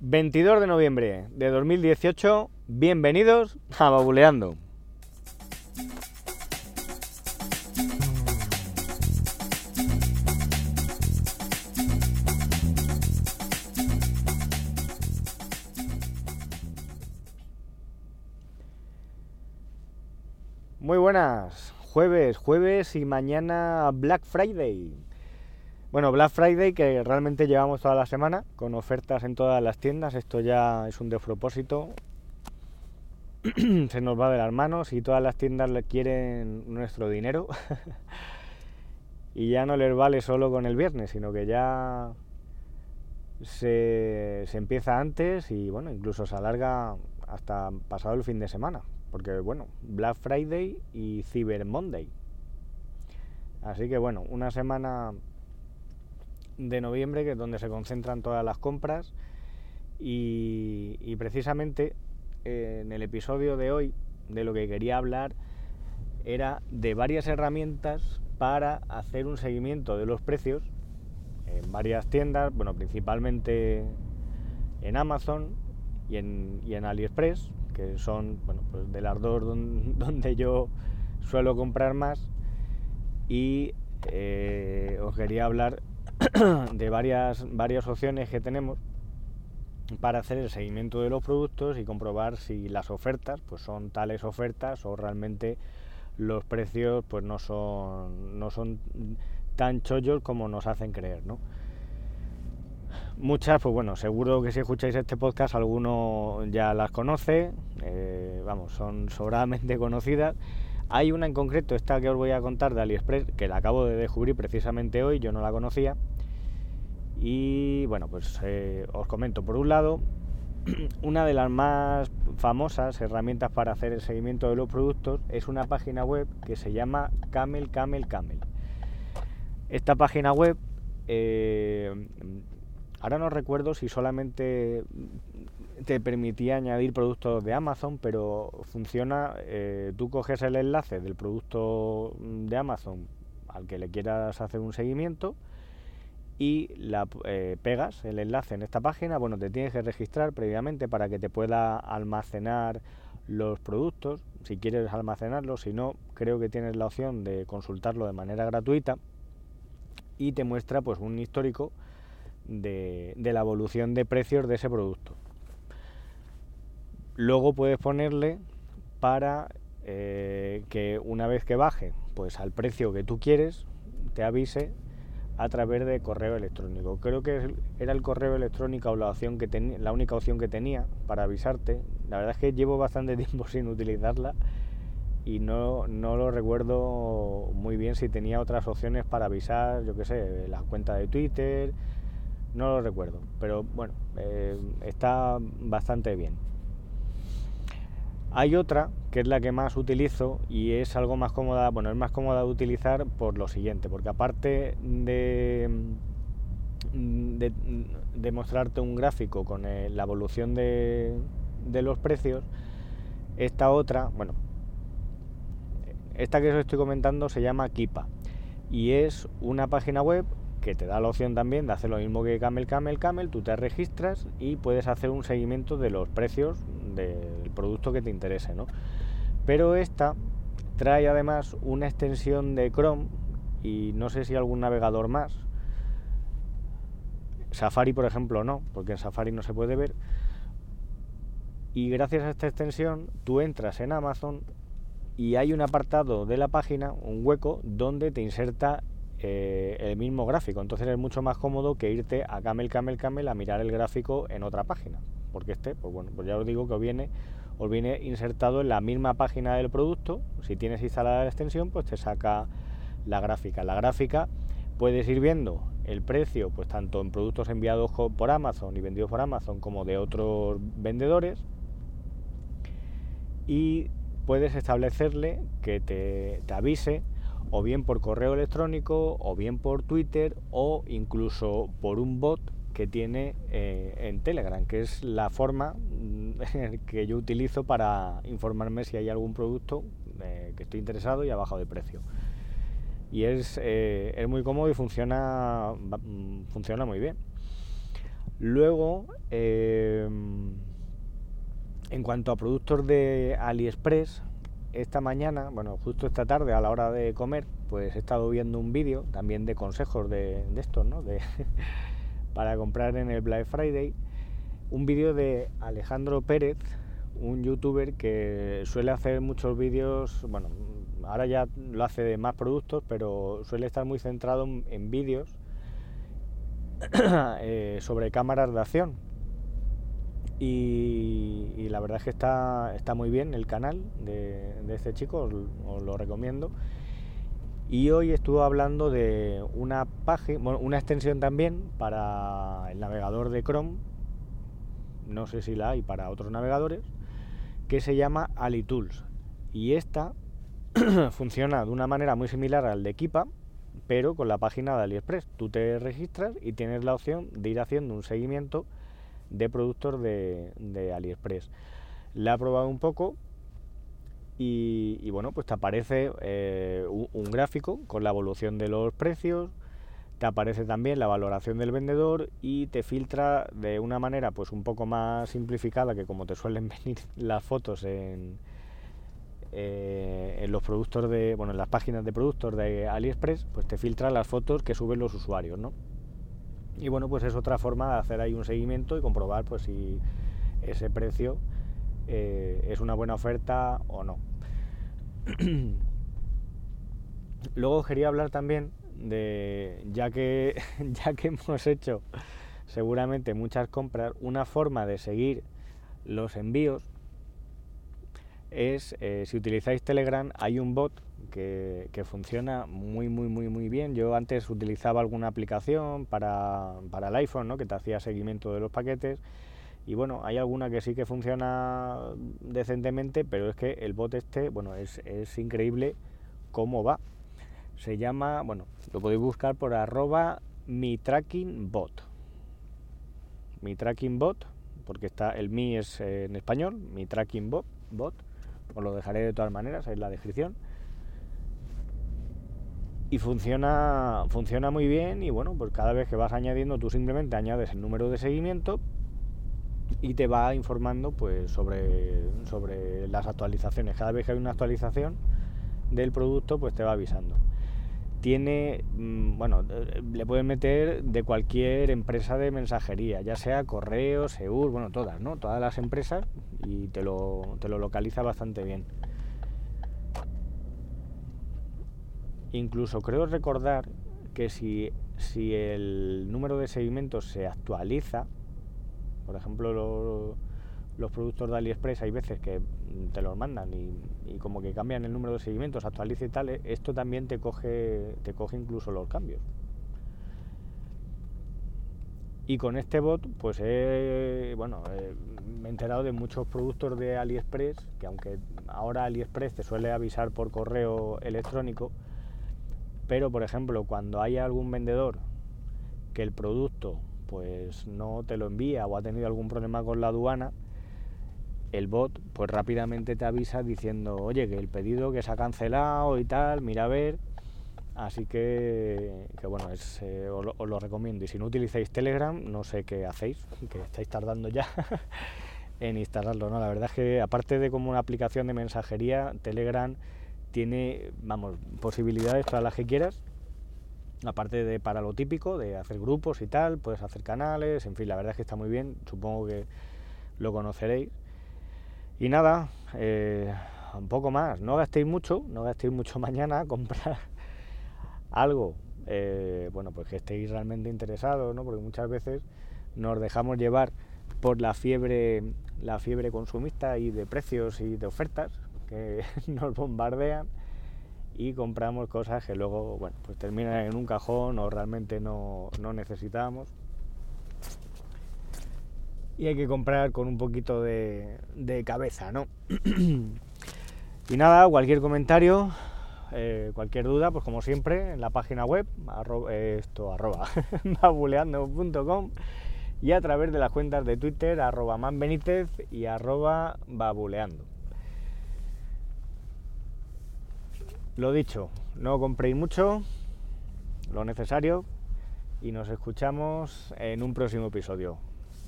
22 de noviembre de 2018, bienvenidos a Babuleando. Muy buenas, jueves, jueves y mañana Black Friday. Bueno, Black Friday que realmente llevamos toda la semana con ofertas en todas las tiendas. Esto ya es un despropósito. Se nos va de las manos y todas las tiendas le quieren nuestro dinero. y ya no les vale solo con el viernes, sino que ya se, se empieza antes y bueno, incluso se alarga hasta pasado el fin de semana. Porque bueno, Black Friday y Cyber Monday. Así que bueno, una semana de noviembre, que es donde se concentran todas las compras. Y, precisamente eh, en el episodio de hoy, de lo que quería hablar, era de varias herramientas para hacer un seguimiento de los precios en varias tiendas, bueno, principalmente en Amazon y en, y en AliExpress, que son, bueno, pues de las dos donde yo suelo comprar más. Y eh, os quería hablar de varias, varias opciones que tenemos para hacer el seguimiento de los productos y comprobar si las ofertas pues son tales ofertas o realmente los precios pues no son no son tan chollos como nos hacen creer ¿no? muchas pues bueno seguro que si escucháis este podcast alguno ya las conoce eh, vamos son sobradamente conocidas hay una en concreto, esta que os voy a contar de AliExpress, que la acabo de descubrir precisamente hoy, yo no la conocía. Y bueno, pues eh, os comento. Por un lado, una de las más famosas herramientas para hacer el seguimiento de los productos es una página web que se llama Camel Camel Camel. Esta página web, eh, ahora no recuerdo si solamente te permitía añadir productos de Amazon, pero funciona, eh, tú coges el enlace del producto de Amazon al que le quieras hacer un seguimiento y la eh, pegas el enlace en esta página, bueno, te tienes que registrar previamente para que te pueda almacenar los productos, si quieres almacenarlos, si no, creo que tienes la opción de consultarlo de manera gratuita y te muestra pues un histórico de la evolución de precios de ese producto. Luego puedes ponerle para eh, que una vez que baje pues al precio que tú quieres, te avise a través de correo electrónico. Creo que era el correo electrónico la, opción que la única opción que tenía para avisarte. La verdad es que llevo bastante tiempo sin utilizarla y no, lo recuerdo muy bien si tenía otras opciones para avisar, yo qué sé, la cuenta de Twitter, no lo recuerdo, pero bueno, eh, está bastante bien. Hay otra que es la que más utilizo y es algo más cómoda, bueno, es más cómoda de utilizar por lo siguiente, porque aparte de, mostrarte un gráfico con la evolución de, de los precios, esta otra, bueno, esta que os estoy comentando se llama Kipa y es una página web que te da la opción también de hacer lo mismo que Camel Camel Camel, tú te registras y puedes hacer un seguimiento de los precios del producto que te interese, ¿no? Pero esta trae además una extensión de Chrome y no sé si algún navegador más. Safari, por ejemplo, no, porque en Safari no se puede ver. Y gracias a esta extensión, tú entras en Amazon y hay un apartado de la página, un hueco, donde te inserta eh, el mismo gráfico. Entonces es mucho más cómodo que irte a Camel Camel Camel a mirar el gráfico en otra página. Porque este, pues bueno, pues ya os digo que os viene, os viene insertado en la misma página del producto. Si tienes instalada la extensión, pues te saca la gráfica. La gráfica puedes ir viendo el precio, pues tanto en productos enviados por Amazon y vendidos por Amazon como de otros vendedores. Y puedes establecerle que te, te avise o bien por correo electrónico, o bien por Twitter, o incluso por un bot que tiene eh, en Telegram, que es la forma mm, que yo utilizo para informarme si hay algún producto eh, que estoy interesado y ha bajado de precio. Y es, eh, es muy cómodo y funciona, mm, funciona muy bien. Luego, en cuanto a productos de AliExpress, esta mañana, bueno, justo esta tarde a la hora de comer, pues he estado viendo un vídeo también de consejos de, estos, ¿no? para comprar en el Black Friday. Un vídeo de Alejandro Pérez, un youtuber que suele hacer muchos vídeos, bueno, ahora ya lo hace de más productos, pero suele estar muy centrado en, vídeos eh, sobre cámaras de acción. Y, la verdad es que está, está muy bien el canal de, este chico, os, lo recomiendo. Y hoy estuvo hablando de una página, una extensión también para el navegador de Chrome, no sé si la hay para otros navegadores, que se llama AliTools. Y esta funciona de una manera muy similar al de Kipa, pero con la página de AliExpress. Tú te registras y tienes la opción de ir haciendo un seguimiento de productos de, AliExpress. La he probado un poco y, bueno, pues te aparece eh, un, gráfico con la evolución de los precios, te aparece también la valoración del vendedor y te filtra de una manera pues un poco más simplificada que como te suelen venir las fotos en, eh, en los productos de, bueno, en las páginas de productos de AliExpress, pues te filtra las fotos que suben los usuarios, ¿no? Y bueno, pues es otra forma de hacer ahí un seguimiento y comprobar pues si ese precio eh, es una buena oferta o no. Luego quería hablar también de, ya que, ya que hemos hecho seguramente muchas compras, una forma de seguir los envíos es, eh, si utilizáis Telegram, hay un bot que, funciona muy, muy, muy, muy bien. Yo antes utilizaba alguna aplicación para, el iPhone, ¿no? que te hacía seguimiento de los paquetes. Y bueno, hay alguna que sí que funciona decentemente, pero es que el bot este, bueno, es, es increíble cómo va se llama, bueno, lo podéis buscar por arroba mi tracking bot. Mi tracking bot, porque está el mi es eh, en español, mi tracking bot, bot, os lo dejaré de todas maneras ahí en la descripción. Y funciona, funciona muy bien y bueno, pues cada vez que vas añadiendo, tú simplemente añades el número de seguimiento y te va informando pues sobre, sobre las actualizaciones. Cada vez que hay una actualización del producto, pues te va avisando tiene, mm, bueno, eh, le pueden meter de cualquier empresa de mensajería, ya sea correo, Seur, bueno, todas, ¿no? Todas las empresas y te lo, te lo localiza bastante bien. Incluso creo recordar que si, si el número de seguimientos se actualiza, por ejemplo, lo, los productos de AliExpress hay veces que te los mandan y, como que cambian el número de seguimientos, actualiza y tal, eh, esto también te coge, te coge incluso los cambios. Y con este bot, pues he, bueno, me he enterado de muchos productos de AliExpress, que aunque ahora AliExpress te suele avisar por correo electrónico, pero por ejemplo, cuando hay algún vendedor que el producto pues no te lo envía o ha tenido algún problema con la aduana, el bot pues rápidamente te avisa diciendo, oye, que el pedido que se ha cancelado y tal, mira a ver. Así que, bueno, es, eh, os, lo, recomiendo. Y si no utilizáis Telegram, no sé qué hacéis, que estáis tardando ya en instalarlo. ¿no? La verdad es que aparte de como una aplicación de mensajería, Telegram tiene, vamos, posibilidades para las que quieras. Aparte de para lo típico, de hacer grupos y tal, puedes hacer canales, en fin, la verdad es que está muy bien, supongo que lo conoceréis. Y nada, eh, un poco más, no gastéis mucho, no gastéis mucho mañana, comprar algo, eh, bueno, pues que estéis realmente interesados, ¿no? Porque muchas veces nos dejamos llevar por la fiebre, la fiebre consumista y de precios y de ofertas que nos bombardean y compramos cosas que luego, bueno, pues terminan en un cajón o realmente no, no necesitamos y hay que comprar con un poquito de, cabeza, ¿no? y nada, cualquier comentario, eh, cualquier duda, pues como siempre, en la página web, esto, arroba, babuleando.com y a través de las cuentas de Twitter, arroba manbenítez y arroba babuleando. Lo dicho, no compréis mucho, lo necesario, y nos escuchamos en un próximo episodio.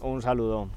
Un saludo.